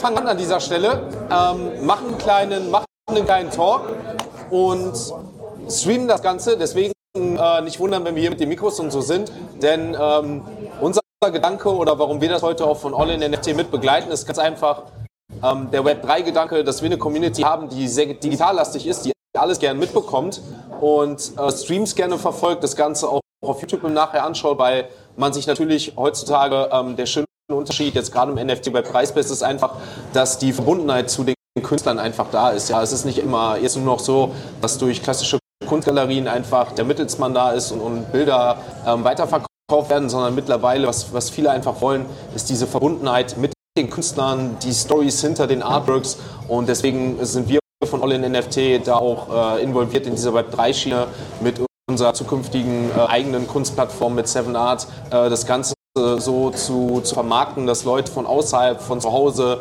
fangen an an dieser Stelle, ähm, machen, einen kleinen, machen einen kleinen Talk und streamen das Ganze. Deswegen äh, nicht wundern, wenn wir hier mit den Mikros und so sind, denn ähm, unser Gedanke oder warum wir das heute auch von All in NFT mit begleiten, ist ganz einfach ähm, der Web 3-Gedanke, dass wir eine Community haben, die sehr digitallastig ist, die alles gerne mitbekommt und äh, Streams gerne verfolgt, das Ganze auch auf YouTube nachher anschaut, weil man sich natürlich heutzutage ähm, der schöne Unterschied. Jetzt gerade im NFT bei Preisbest ist einfach, dass die Verbundenheit zu den Künstlern einfach da ist. Ja, es ist nicht immer jetzt nur noch so, dass durch klassische Kunstgalerien einfach der Mittelsmann da ist und, und Bilder ähm, weiterverkauft werden, sondern mittlerweile, was, was viele einfach wollen, ist diese Verbundenheit mit den Künstlern, die Stories hinter den Artworks. Und deswegen sind wir von All in NFT da auch äh, involviert in dieser Web3-Schiene mit unserer zukünftigen äh, eigenen Kunstplattform mit Seven Art. Äh, das Ganze so zu, zu vermarkten, dass Leute von außerhalb, von zu Hause,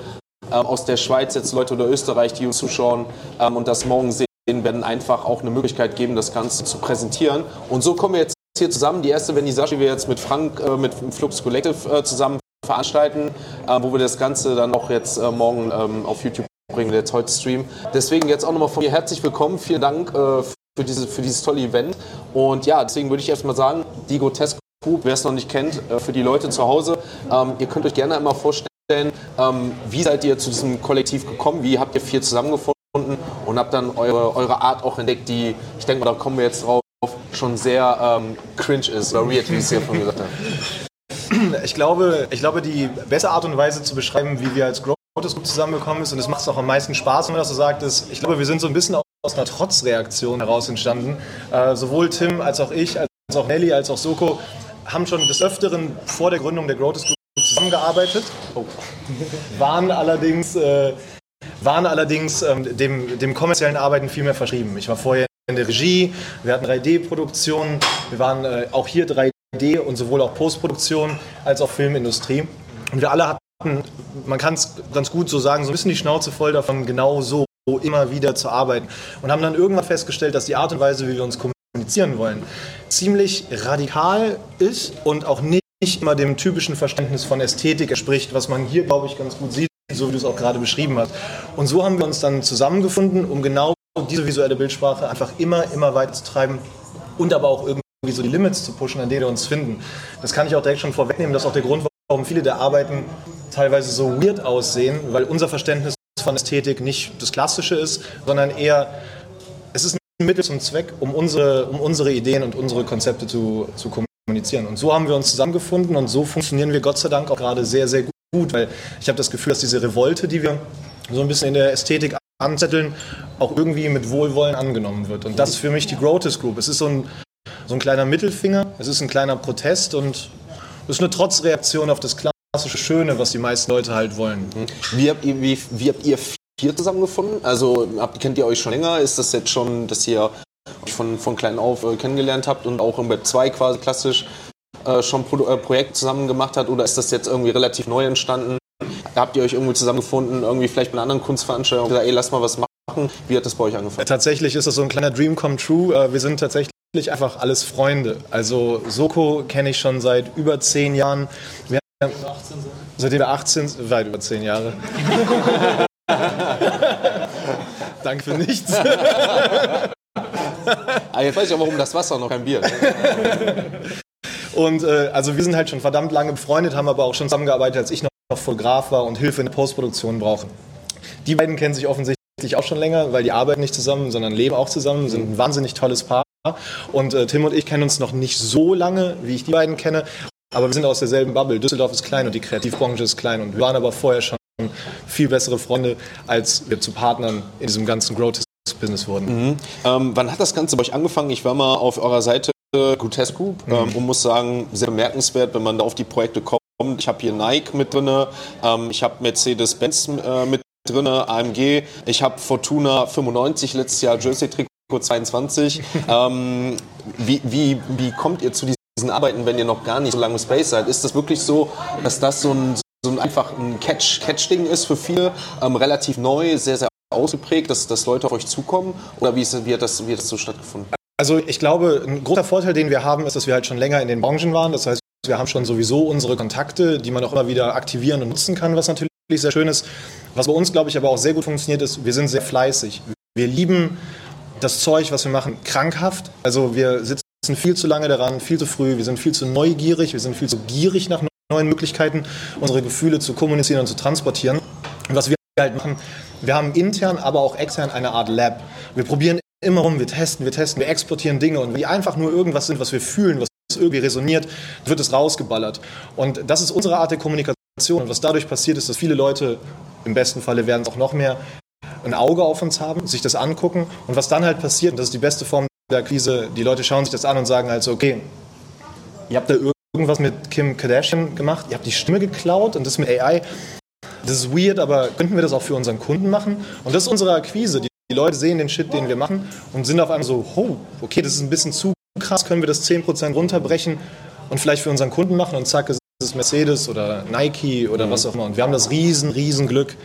äh, aus der Schweiz, jetzt Leute oder Österreich, die uns zuschauen ähm, und das morgen sehen, werden einfach auch eine Möglichkeit geben, das Ganze zu präsentieren. Und so kommen wir jetzt hier zusammen. Die erste Vernissage, die wir jetzt mit Frank, äh, mit Flux Collective äh, zusammen veranstalten, äh, wo wir das Ganze dann auch jetzt äh, morgen ähm, auf YouTube bringen, jetzt heute Stream. Deswegen jetzt auch nochmal von mir herzlich willkommen. Vielen Dank äh, für, diese, für dieses tolle Event. Und ja, deswegen würde ich erstmal sagen, die Grotesco wer es noch nicht kennt, äh, für die Leute zu Hause, ähm, ihr könnt euch gerne einmal vorstellen, ähm, wie seid ihr zu diesem Kollektiv gekommen, wie habt ihr vier zusammengefunden und habt dann eure, eure Art auch entdeckt, die, ich denke mal, da kommen wir jetzt drauf, schon sehr ähm, cringe ist oder weird, wie es hier von gesagt hat. Ich glaube, ich glaube, die beste Art und Weise zu beschreiben, wie wir als Growth Group zusammengekommen ist, und es macht es auch am meisten Spaß, wenn man das so sagt, ist, ich glaube, wir sind so ein bisschen aus einer Trotzreaktion heraus entstanden. Äh, sowohl Tim als auch ich, als auch Nelly, als auch Soko haben schon des Öfteren vor der Gründung der Growth Group zusammengearbeitet, oh. waren allerdings, äh, waren allerdings ähm, dem, dem kommerziellen Arbeiten viel mehr verschrieben. Ich war vorher in der Regie, wir hatten 3D-Produktionen, wir waren äh, auch hier 3D und sowohl auch Postproduktion als auch Filmindustrie. Und wir alle hatten, man kann es ganz gut so sagen, so ein bisschen die Schnauze voll davon, genau so immer wieder zu arbeiten. Und haben dann irgendwann festgestellt, dass die Art und Weise, wie wir uns kommunizieren wollen, ziemlich radikal ist und auch nicht immer dem typischen Verständnis von Ästhetik entspricht, was man hier, glaube ich, ganz gut sieht, so wie du es auch gerade beschrieben hast. Und so haben wir uns dann zusammengefunden, um genau diese visuelle Bildsprache einfach immer, immer weiter zu treiben und aber auch irgendwie so die Limits zu pushen, an denen wir uns finden. Das kann ich auch direkt schon vorwegnehmen. Das ist auch der Grund, warum viele der Arbeiten teilweise so weird aussehen, weil unser Verständnis von Ästhetik nicht das Klassische ist, sondern eher, Mittel zum Zweck, um unsere, um unsere Ideen und unsere Konzepte zu, zu kommunizieren. Und so haben wir uns zusammengefunden und so funktionieren wir Gott sei Dank auch gerade sehr, sehr gut, weil ich habe das Gefühl, dass diese Revolte, die wir so ein bisschen in der Ästhetik anzetteln, auch irgendwie mit Wohlwollen angenommen wird. Und das ist für mich die Growth Group. Es ist so ein, so ein kleiner Mittelfinger, es ist ein kleiner Protest und es ist eine Trotzreaktion auf das klassische Schöne, was die meisten Leute halt wollen. Wie habt ihr, wie, wie habt ihr vier zusammengefunden? Also habt, kennt ihr euch schon länger? Ist das jetzt schon, dass ihr euch von, von klein auf äh, kennengelernt habt und auch im Web 2 quasi klassisch äh, schon Pro äh, Projekt zusammen gemacht hat? Oder ist das jetzt irgendwie relativ neu entstanden? Habt ihr euch irgendwie zusammengefunden, irgendwie vielleicht mit einer anderen Kunstveranstaltung und gesagt, ey, lass mal was machen? Wie hat das bei euch angefangen? Tatsächlich ist das so ein kleiner Dream come true. Äh, wir sind tatsächlich einfach alles Freunde. Also Soko kenne ich schon seit über zehn Jahren. Wir seitdem wir 18 sind, weit über zehn Jahre. Danke für nichts. ah, jetzt weiß ich auch, warum das Wasser noch kein Bier. Und äh, also wir sind halt schon verdammt lange befreundet, haben aber auch schon zusammengearbeitet, als ich noch Fotograf war und Hilfe in der Postproduktion brauche. Die beiden kennen sich offensichtlich auch schon länger, weil die arbeiten nicht zusammen, sondern leben auch zusammen, sind ein wahnsinnig tolles Paar. Und äh, Tim und ich kennen uns noch nicht so lange, wie ich die beiden kenne, aber wir sind aus derselben Bubble. Düsseldorf ist klein und die Kreativbranche ist klein und wir waren aber vorher schon viel bessere Freunde, als wir zu Partnern in diesem ganzen Growth-Business wurden. Mhm. Ähm, wann hat das Ganze bei euch angefangen? Ich war mal auf eurer Seite Grotesco mhm. ähm, und muss sagen, sehr bemerkenswert, wenn man da auf die Projekte kommt. Ich habe hier Nike mit drin, ähm, ich habe Mercedes-Benz äh, mit drin, AMG, ich habe Fortuna 95 letztes Jahr Jersey-Trikot 22. ähm, wie, wie, wie kommt ihr zu diesen Arbeiten, wenn ihr noch gar nicht so lange Space seid? Ist das wirklich so, dass das so ein, so ein einfach ein Catch, Catch-Ding ist für viele, ähm, relativ neu, sehr, sehr ausgeprägt, dass, dass Leute auf euch zukommen? Oder wie, ist, wie, hat das, wie hat das so stattgefunden? Also ich glaube, ein großer Vorteil, den wir haben, ist, dass wir halt schon länger in den Branchen waren. Das heißt, wir haben schon sowieso unsere Kontakte, die man auch immer wieder aktivieren und nutzen kann, was natürlich sehr schön ist. Was bei uns, glaube ich, aber auch sehr gut funktioniert, ist, wir sind sehr fleißig. Wir lieben das Zeug, was wir machen, krankhaft. Also wir sitzen viel zu lange daran, viel zu früh, wir sind viel zu neugierig, wir sind viel zu gierig nach neuen Möglichkeiten, unsere Gefühle zu kommunizieren und zu transportieren. Und was wir halt machen, wir haben intern, aber auch extern eine Art Lab. Wir probieren immer rum, wir testen, wir testen, wir exportieren Dinge und die einfach nur irgendwas sind, was wir fühlen, was irgendwie resoniert, wird es rausgeballert. Und das ist unsere Art der Kommunikation. Und was dadurch passiert ist, dass viele Leute, im besten Falle werden es auch noch mehr, ein Auge auf uns haben, sich das angucken. Und was dann halt passiert, und das ist die beste Form der Krise, die Leute schauen sich das an und sagen halt so, okay, ihr habt da irgendwas mit Kim Kardashian gemacht, ihr habt die Stimme geklaut und das mit AI. Das ist weird, aber könnten wir das auch für unseren Kunden machen? Und das ist unsere Akquise. Die, die Leute sehen den Shit, den wir machen und sind auf einmal so, oh, okay, das ist ein bisschen zu krass, können wir das 10% runterbrechen und vielleicht für unseren Kunden machen und zack, ist es Mercedes oder Nike oder mhm. was auch immer. Und wir haben das riesen, riesen Glück.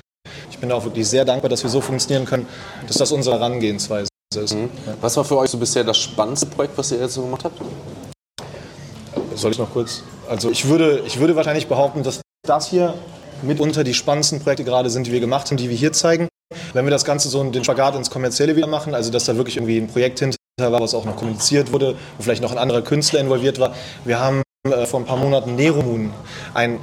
Ich bin auch wirklich sehr dankbar, dass wir so funktionieren können, dass das unsere Herangehensweise ist. Mhm. Was war für euch so bisher das spannendste Projekt, was ihr jetzt so gemacht habt? Soll ich noch kurz? Also ich würde, ich würde wahrscheinlich behaupten, dass das hier mitunter die spannendsten Projekte gerade sind, die wir gemacht haben, die wir hier zeigen. Wenn wir das Ganze so den Spagat ins Kommerzielle wieder machen, also dass da wirklich irgendwie ein Projekt hinter war, was auch noch kommuniziert wurde, wo vielleicht noch ein anderer Künstler involviert war. Wir haben äh, vor ein paar Monaten Nero Moon, ein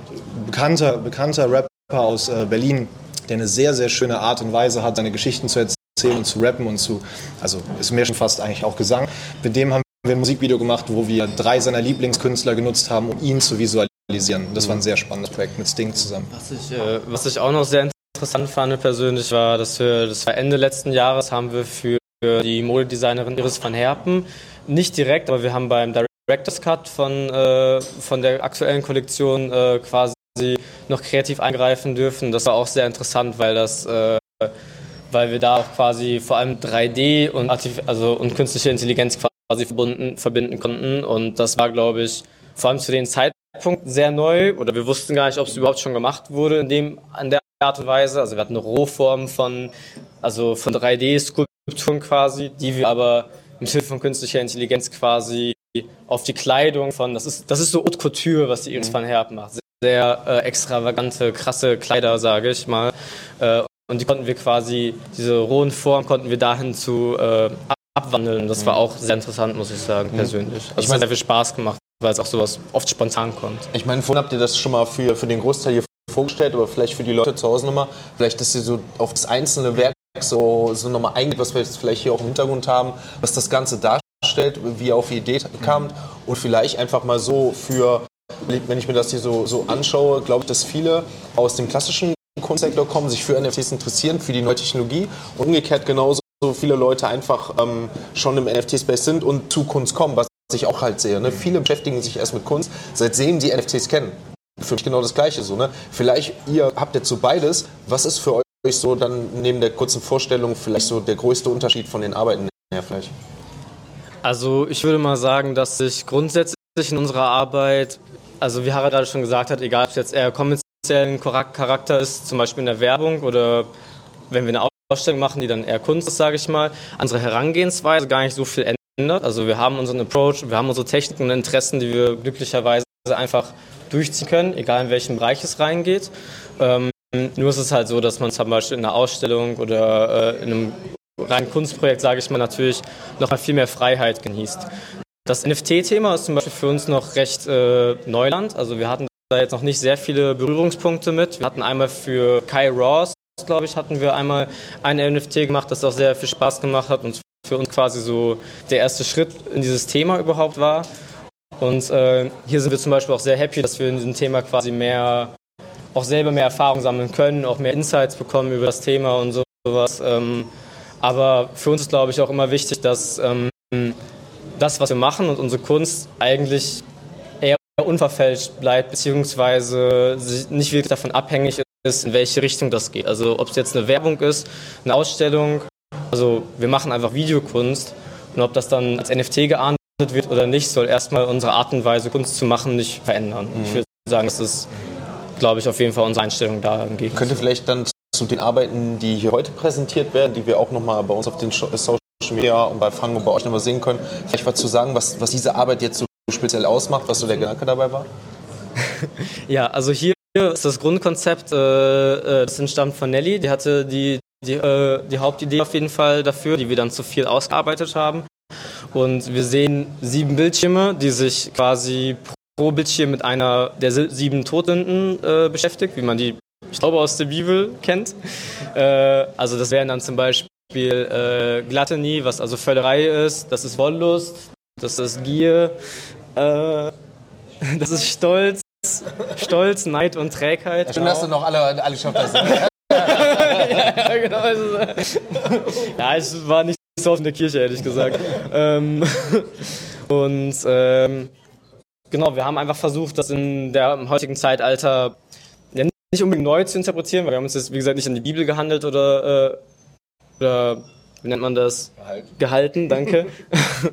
bekannter, bekannter Rapper aus äh, Berlin, der eine sehr, sehr schöne Art und Weise hat, seine Geschichten zu erzählen und zu rappen und zu, also ist mir schon fast eigentlich auch Gesang. Mit dem haben wir ein Musikvideo gemacht, wo wir drei seiner Lieblingskünstler genutzt haben, um ihn zu visualisieren. Das war ein sehr spannendes Projekt mit Sting zusammen. Was ich, äh, was ich auch noch sehr interessant fand persönlich war, dass wir, das war Ende letzten Jahres, haben wir für die Modedesignerin Iris van Herpen, nicht direkt, aber wir haben beim Director's Cut von, äh, von der aktuellen Kollektion äh, quasi noch kreativ eingreifen dürfen. Das war auch sehr interessant, weil das äh, weil wir da auch quasi vor allem 3D und, also, und künstliche Intelligenz quasi verbunden, verbinden konnten. Und das war, glaube ich, vor allem zu dem Zeitpunkt sehr neu oder wir wussten gar nicht, ob es überhaupt schon gemacht wurde in dem, an der Art und Weise. Also wir hatten eine Rohform von, also von 3D-Skulpturen quasi, die wir aber mit Hilfe von künstlicher Intelligenz quasi auf die Kleidung von, das ist, das ist so Haute Couture, was die Iris mhm. van Herpen macht. Sehr äh, extravagante, krasse Kleider, sage ich mal. Äh, und die konnten wir quasi, diese rohen Form konnten wir dahin zu äh, abwandeln. Das war mhm. auch sehr interessant, muss ich sagen, mhm. persönlich. Also ich meine, es hat sehr viel Spaß gemacht, weil es auch sowas oft spontan kommt. Ich meine, vorhin habt ihr das schon mal für, für den Großteil hier vorgestellt, aber vielleicht für die Leute zu Hause nochmal, vielleicht, dass ihr so auf das einzelne Werk so, so nochmal eingeht, was wir jetzt vielleicht hier auch im Hintergrund haben, was das Ganze darstellt, wie ihr auf die Idee kamt und vielleicht einfach mal so für, wenn ich mir das hier so, so anschaue, glaube ich, dass viele aus dem klassischen Kunstsektor kommen, sich für NFTs interessieren, für die neue Technologie und umgekehrt genauso viele Leute einfach ähm, schon im NFT-Space sind und zu Kunst kommen, was ich auch halt sehe. Ne? Viele beschäftigen sich erst mit Kunst, seitdem die NFTs kennen. Für mich genau das Gleiche so. Ne? Vielleicht ihr habt jetzt so beides. Was ist für euch so dann neben der kurzen Vorstellung vielleicht so der größte Unterschied von den Arbeiten her vielleicht? Also ich würde mal sagen, dass sich grundsätzlich in unserer Arbeit, also wie Harald gerade schon gesagt hat, egal ob es jetzt eher kommerziellen Charakter ist, zum Beispiel in der Werbung oder wenn wir eine Ausstellung machen, die dann eher Kunst ist, sage ich mal, unsere Herangehensweise gar nicht so viel ändert. Also wir haben unseren Approach, wir haben unsere Techniken und Interessen, die wir glücklicherweise einfach durchziehen können, egal in welchem Bereich es reingeht. Ähm, nur ist es halt so, dass man zum Beispiel in einer Ausstellung oder äh, in einem reinen Kunstprojekt, sage ich mal, natürlich noch mal viel mehr Freiheit genießt. Das NFT-Thema ist zum Beispiel für uns noch recht äh, Neuland. Also wir hatten da jetzt noch nicht sehr viele Berührungspunkte mit. Wir hatten einmal für Kai Ross, glaube ich, hatten wir einmal ein NFT gemacht, das auch sehr viel Spaß gemacht hat und für uns quasi so der erste Schritt in dieses Thema überhaupt war. Und äh, hier sind wir zum Beispiel auch sehr happy, dass wir in diesem Thema quasi mehr, auch selber mehr Erfahrung sammeln können, auch mehr Insights bekommen über das Thema und sowas. Ähm, aber für uns ist, glaube ich, auch immer wichtig, dass ähm, das, was wir machen und unsere Kunst eigentlich eher unverfälscht bleibt, beziehungsweise nicht wirklich davon abhängig ist, in welche Richtung das geht. Also ob es jetzt eine Werbung ist, eine Ausstellung, also wir machen einfach Videokunst und ob das dann als NFT geahndet wird oder nicht, soll erstmal unsere Art und Weise, Kunst zu machen, nicht verändern. Mhm. Ich würde sagen, das ist, glaube ich, auf jeden Fall unsere Einstellung da dahingehend. Könnte vielleicht dann zu den Arbeiten, die hier heute präsentiert werden, die wir auch nochmal bei uns auf den äh, Social Media und bei und bei euch nochmal sehen können, vielleicht was zu sagen, was, was diese Arbeit jetzt so speziell ausmacht, was so der Gedanke dabei war? ja, also hier ist das Grundkonzept, äh, das entstammt von Nelly. Die hatte die, die, äh, die Hauptidee auf jeden Fall dafür, die wir dann zu viel ausgearbeitet haben. Und wir sehen sieben Bildschirme, die sich quasi pro Bildschirm mit einer der sieben Todsünden äh, beschäftigt, wie man die, ich glaube, aus der Bibel kennt. Äh, also das wären dann zum Beispiel äh, Gluttony, was also Völlerei ist, das ist Wollust, das ist Gier, äh, das ist Stolz, Stolz, Neid und Trägheit. Schön, dass du noch alle, alle Schöpfer sind. ja, genau. Also, ja, ich war nicht so oft in der Kirche, ehrlich gesagt. ähm, und ähm, genau, wir haben einfach versucht, das in der im heutigen Zeitalter ja, nicht unbedingt neu zu interpretieren, weil wir haben uns jetzt, wie gesagt, nicht an die Bibel gehandelt oder, äh, oder wie nennt man das? Gehalten. Gehalten, danke.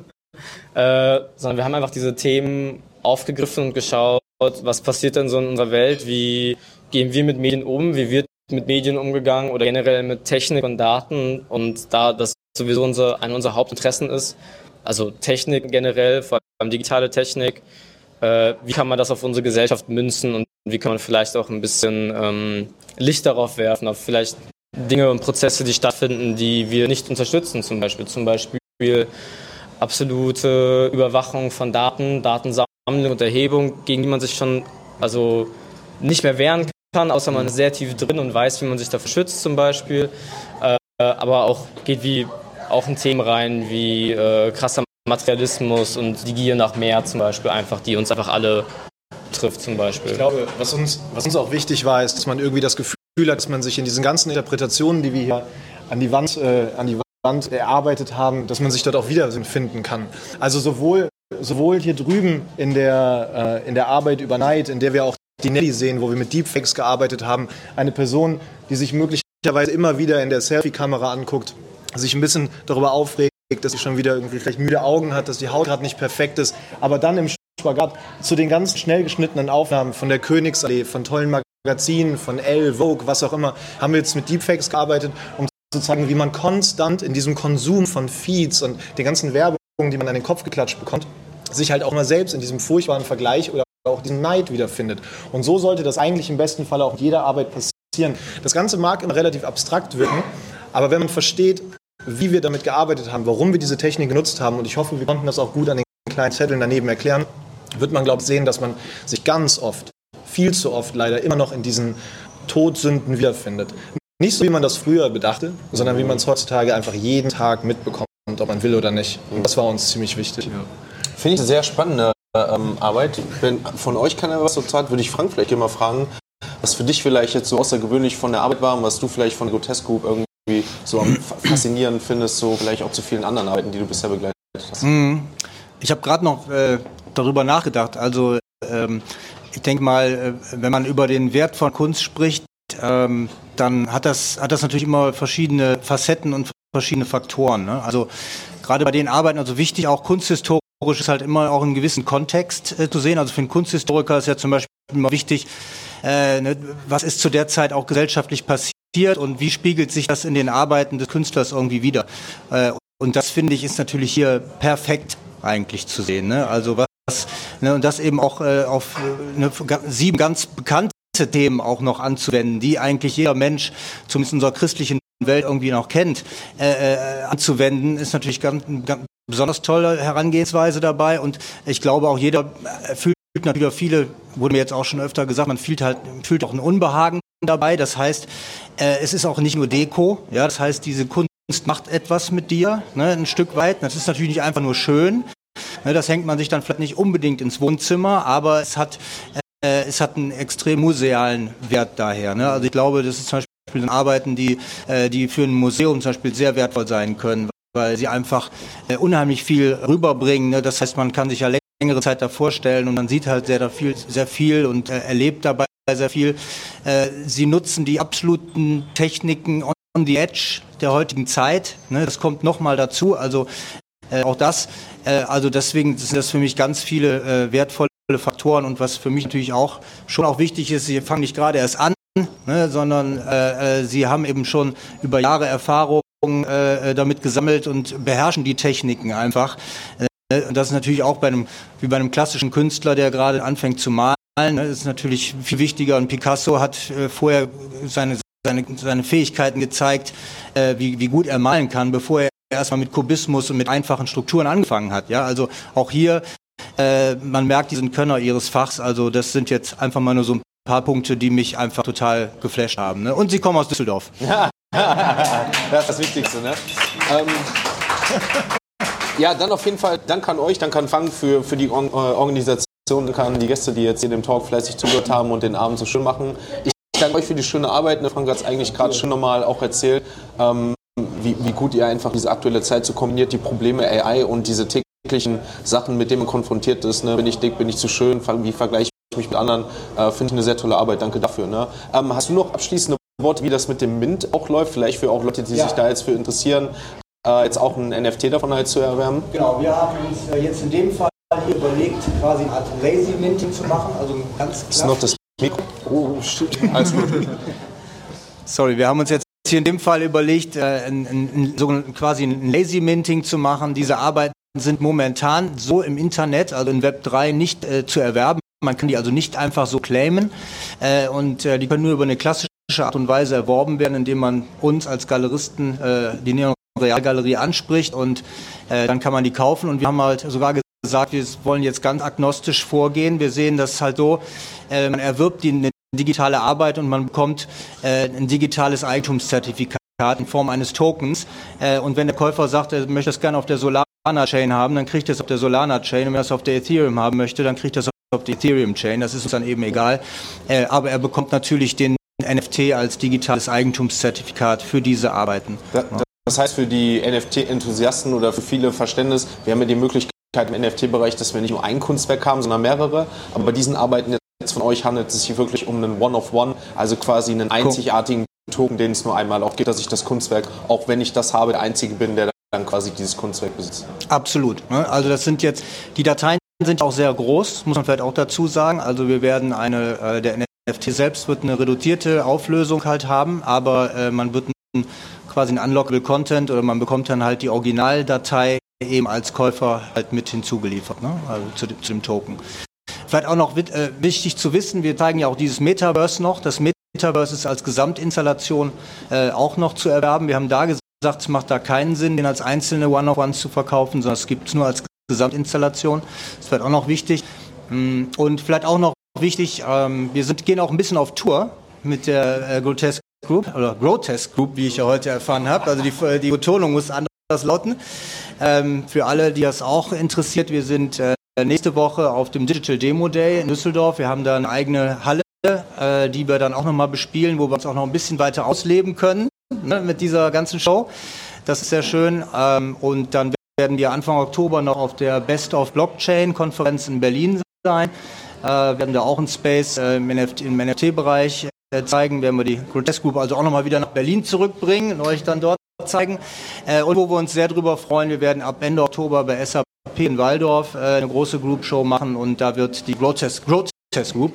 äh, sondern wir haben einfach diese Themen aufgegriffen und geschaut, was passiert denn so in unserer Welt, wie gehen wir mit Medien um, wie wird mit Medien umgegangen oder generell mit Technik und Daten? Und da das sowieso unser, ein unserer Hauptinteressen ist, also Technik generell, vor allem digitale Technik, äh, wie kann man das auf unsere Gesellschaft münzen und wie kann man vielleicht auch ein bisschen ähm, Licht darauf werfen, auf vielleicht Dinge und Prozesse, die stattfinden, die wir nicht unterstützen, zum Beispiel. Zum Beispiel absolute Überwachung von Daten, Datensammlung und Erhebung, gegen die man sich schon also nicht mehr wehren kann, außer man ist sehr tief drin und weiß, wie man sich dafür schützt zum Beispiel. Äh, aber auch geht wie auch in Themen rein wie äh, krasser Materialismus und die Gier nach mehr zum Beispiel, einfach, die uns einfach alle trifft zum Beispiel. Ich glaube, was uns, was uns auch wichtig war, ist, dass man irgendwie das Gefühl hat, dass man sich in diesen ganzen Interpretationen, die wir hier an die Wand, äh, an die Wand erarbeitet haben, dass man sich dort auch wiederfinden kann. Also sowohl, sowohl hier drüben in der, äh, in der Arbeit über Night, in der wir auch die Nelly sehen, wo wir mit Deepfakes gearbeitet haben, eine Person, die sich möglicherweise immer wieder in der Selfie-Kamera anguckt, sich ein bisschen darüber aufregt, dass sie schon wieder irgendwie vielleicht müde Augen hat, dass die Haut gerade nicht perfekt ist, aber dann im Spagat zu den ganz schnell geschnittenen Aufnahmen von der Königsallee, von tollen Magazinen, von Elle, Vogue, was auch immer, haben wir jetzt mit Deepfakes gearbeitet, um zu zeigen, wie man konstant in diesem Konsum von Feeds und den ganzen Werbungen, die man an den Kopf geklatscht bekommt, sich halt auch mal selbst in diesem furchtbaren Vergleich oder auch diesen Neid wiederfindet. Und so sollte das eigentlich im besten Fall auch in jeder Arbeit passieren. Das Ganze mag immer relativ abstrakt wirken, aber wenn man versteht, wie wir damit gearbeitet haben, warum wir diese Technik genutzt haben, und ich hoffe, wir konnten das auch gut an den kleinen Zetteln daneben erklären, wird man, glaube ich, sehen, dass man sich ganz oft, viel zu oft leider immer noch in diesen Todsünden wiederfindet. Nicht so, wie man das früher bedachte, sondern wie man es heutzutage einfach jeden Tag mitbekommt, ob man will oder nicht. Und das war uns ziemlich wichtig. Ja. Finde ich eine sehr spannende ähm, Arbeit. Wenn von euch keiner was so zahlt, würde ich Frank vielleicht immer fragen, was für dich vielleicht jetzt so außergewöhnlich von der Arbeit war und was du vielleicht von Grotesque Group irgendwie so faszinierend findest, so vielleicht auch zu vielen anderen Arbeiten, die du bisher begleitet hast. Mhm. Ich habe gerade noch äh, darüber nachgedacht. Also ähm, ich denke mal, äh, wenn man über den Wert von Kunst spricht, ähm, dann hat das, hat das natürlich immer verschiedene Facetten und verschiedene Faktoren. Ne? Also gerade bei den Arbeiten, also wichtig auch kunsthistorisch ist halt immer auch einen gewissen Kontext äh, zu sehen. Also für einen Kunsthistoriker ist ja zum Beispiel immer wichtig, äh, ne, was ist zu der Zeit auch gesellschaftlich passiert und wie spiegelt sich das in den Arbeiten des Künstlers irgendwie wieder. Äh, und das finde ich ist natürlich hier perfekt eigentlich zu sehen. Ne? Also was, ne, und das eben auch äh, auf äh, ne, sieben ganz bekannte Themen auch noch anzuwenden, die eigentlich jeder Mensch, zumindest in unserer christlichen Welt irgendwie noch kennt, äh, äh, anzuwenden, ist natürlich ganz, ganz besonders tolle Herangehensweise dabei. Und ich glaube auch jeder äh, fühlt natürlich viele, wurde mir jetzt auch schon öfter gesagt, man fühlt halt fühlt auch ein Unbehagen dabei. Das heißt, äh, es ist auch nicht nur Deko. Ja, das heißt, diese Kunst macht etwas mit dir, ne, ein Stück weit. Das ist natürlich nicht einfach nur schön. Ne, das hängt man sich dann vielleicht nicht unbedingt ins Wohnzimmer, aber es hat äh, es hat einen extrem musealen Wert daher. Ne? Also ich glaube, das ist zum Beispiel Arbeiten, die, äh, die für ein Museum zum Beispiel sehr wertvoll sein können, weil sie einfach äh, unheimlich viel rüberbringen. Ne? Das heißt, man kann sich ja längere Zeit da vorstellen und man sieht halt sehr viel, sehr viel und äh, erlebt dabei sehr viel. Äh, sie nutzen die absoluten Techniken on the edge der heutigen Zeit. Ne? Das kommt nochmal dazu. Also äh, auch das, äh, also deswegen sind das für mich ganz viele äh, wertvolle Faktoren und was für mich natürlich auch schon auch wichtig ist, sie fangen nicht gerade erst an, ne, sondern äh, äh, sie haben eben schon über Jahre Erfahrung äh, damit gesammelt und beherrschen die Techniken einfach. Äh? Und das ist natürlich auch bei einem, wie bei einem klassischen Künstler, der gerade anfängt zu malen, ne? ist natürlich viel wichtiger. Und Picasso hat äh, vorher seine, seine, seine Fähigkeiten gezeigt, äh, wie, wie gut er malen kann, bevor er erstmal mit Kubismus und mit einfachen Strukturen angefangen hat. Ja, also auch hier, äh, man merkt diesen Könner ihres Fachs. Also das sind jetzt einfach mal nur so ein paar Punkte, die mich einfach total geflasht haben. Ne? Und sie kommen aus Düsseldorf. Ja, das ist das Wichtigste, ne? Ähm, ja, dann auf jeden Fall Dank an euch, Dank an Fang für, für die Or äh, Organisation, Dank an die Gäste, die jetzt hier dem Talk fleißig zugehört haben und den Abend so schön machen. Ich danke euch für die schöne Arbeit. Ne, Frank hat es eigentlich gerade schon nochmal auch erzählt, ähm, wie, wie gut ihr einfach diese aktuelle Zeit so kombiniert, die Probleme AI und diese täglichen Sachen, mit denen man konfrontiert ist. Ne? Bin ich dick, bin ich zu schön, wie vergleiche ich mich mit anderen? Äh, Finde ich eine sehr tolle Arbeit. Danke dafür. Ne? Ähm, hast du noch abschließende Worte, wie das mit dem Mint auch läuft? Vielleicht für auch Leute, die ja. sich da jetzt für interessieren äh, jetzt auch ein NFT davon halt zu erwerben? Genau, wir haben uns äh, jetzt in dem Fall hier überlegt, quasi eine Art Lazy Minting zu machen, also ganz klar. Ist noch das Mikro? Oh, shit. Alles gut. Sorry, wir haben uns jetzt hier in dem Fall überlegt, äh, ein, ein, so quasi ein Lazy Minting zu machen. Diese Arbeiten sind momentan so im Internet, also in Web 3, nicht äh, zu erwerben. Man kann die also nicht einfach so claimen äh, und äh, die können nur über eine klassische Art und Weise erworben werden, indem man uns als Galeristen äh, die Neon Realgalerie anspricht und äh, dann kann man die kaufen. Und wir haben halt sogar gesagt, wir wollen jetzt ganz agnostisch vorgehen. Wir sehen das halt so, äh, man erwirbt die digitale Arbeit und man bekommt äh, ein digitales Eigentumszertifikat in Form eines Tokens. Äh, und wenn der Käufer sagt, er möchte das gerne auf der Solana-Chain haben, dann kriegt er es auf der Solana-Chain. Und wenn er es auf der Ethereum haben möchte, dann kriegt er es auf der Ethereum-Chain. Das ist uns dann eben egal. Äh, aber er bekommt natürlich den NFT als digitales Eigentumszertifikat für diese Arbeiten. Da, das heißt für die NFT-Enthusiasten oder für viele Verständnis, wir haben ja die Möglichkeit im NFT-Bereich, dass wir nicht nur ein Kunstwerk haben, sondern mehrere. Aber bei diesen Arbeiten jetzt von euch handelt es sich wirklich um einen One-of-One, also quasi einen einzigartigen Token, den es nur einmal auch gibt, dass ich das Kunstwerk, auch wenn ich das habe, der Einzige bin, der dann quasi dieses Kunstwerk besitzt. Absolut. Ne? Also das sind jetzt, die Dateien sind auch sehr groß, muss man vielleicht auch dazu sagen. Also wir werden eine, äh, der NFT selbst wird eine reduzierte Auflösung halt haben, aber äh, man wird quasi ein Unlockable Content oder man bekommt dann halt die Originaldatei eben als Käufer halt mit hinzugeliefert, ne? also zu, zu, dem Token. Vielleicht auch noch äh, wichtig zu wissen, wir zeigen ja auch dieses Metaverse noch. Das Metaverse als Gesamtinstallation äh, auch noch zu erwerben. Wir haben da gesagt, es macht da keinen Sinn, den als einzelne One-of-Ones zu verkaufen, sondern es gibt es nur als Gesamtinstallation. Das wird auch noch wichtig. Mm, und vielleicht auch noch wichtig, ähm, wir sind, gehen auch ein bisschen auf Tour mit der äh, Grotesque Group oder Grotesque Group, wie ich ja heute erfahren habe. Also die, die Betonung muss anders lauten. Ähm, für alle, die das auch interessiert, wir sind äh, nächste Woche auf dem Digital Demo Day in Düsseldorf. Wir haben da eine eigene Halle, äh, die wir dann auch nochmal bespielen, wo wir uns auch noch ein bisschen weiter ausleben können ne, mit dieser ganzen Show. Das ist sehr schön. Ähm, und dann werden wir Anfang Oktober noch auf der Best of Blockchain Konferenz in Berlin sein. Äh, werden da auch einen Space äh, im NFT-Bereich zeigen, werden wir die Grotesque Group also auch nochmal wieder nach Berlin zurückbringen und euch dann dort zeigen. Und wo wir uns sehr drüber freuen, wir werden ab Ende Oktober bei SAP in Waldorf eine große Group Show machen und da wird die Grotesque, Grotesque Group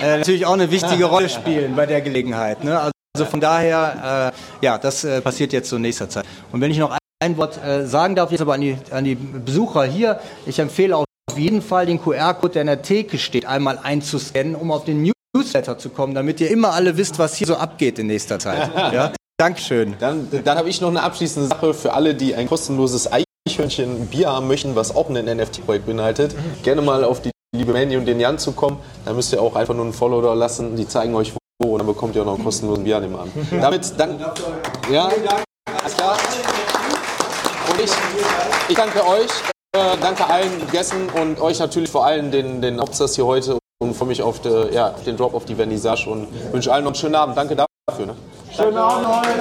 äh, natürlich auch eine wichtige Rolle spielen bei der Gelegenheit. Ne? Also von daher, äh, ja, das äh, passiert jetzt so in nächster Zeit. Und wenn ich noch ein Wort sagen darf, jetzt aber an die, an die Besucher hier, ich empfehle auf jeden Fall den QR-Code, der in der Theke steht, einmal einzuscannen, um auf den News Newsletter zu kommen, damit ihr immer alle wisst, was hier so abgeht in nächster Zeit. Ja? Dankeschön. Dann, dann habe ich noch eine abschließende Sache für alle, die ein kostenloses Eichhörnchen Bier haben möchten, was auch ein NFT-Projekt beinhaltet. Gerne mal auf die liebe Mandy und den Jan zu kommen. Da müsst ihr auch einfach nur einen Follow da lassen. Die zeigen euch wo und dann bekommt ihr auch noch einen kostenlosen Bier an dem Abend. Damit dann. Ja, alles klar. Und ich, ich danke euch. Äh, danke allen Gästen und euch natürlich vor allem den, den Hauptstars hier heute und freue mich auf, de, ja, auf, den Drop auf die Vernissage und wünsche allen noch einen schönen Abend. Danke dafür. Ne? Schönen Abend euch.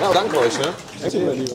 Ja, danke euch. Ne? Danke,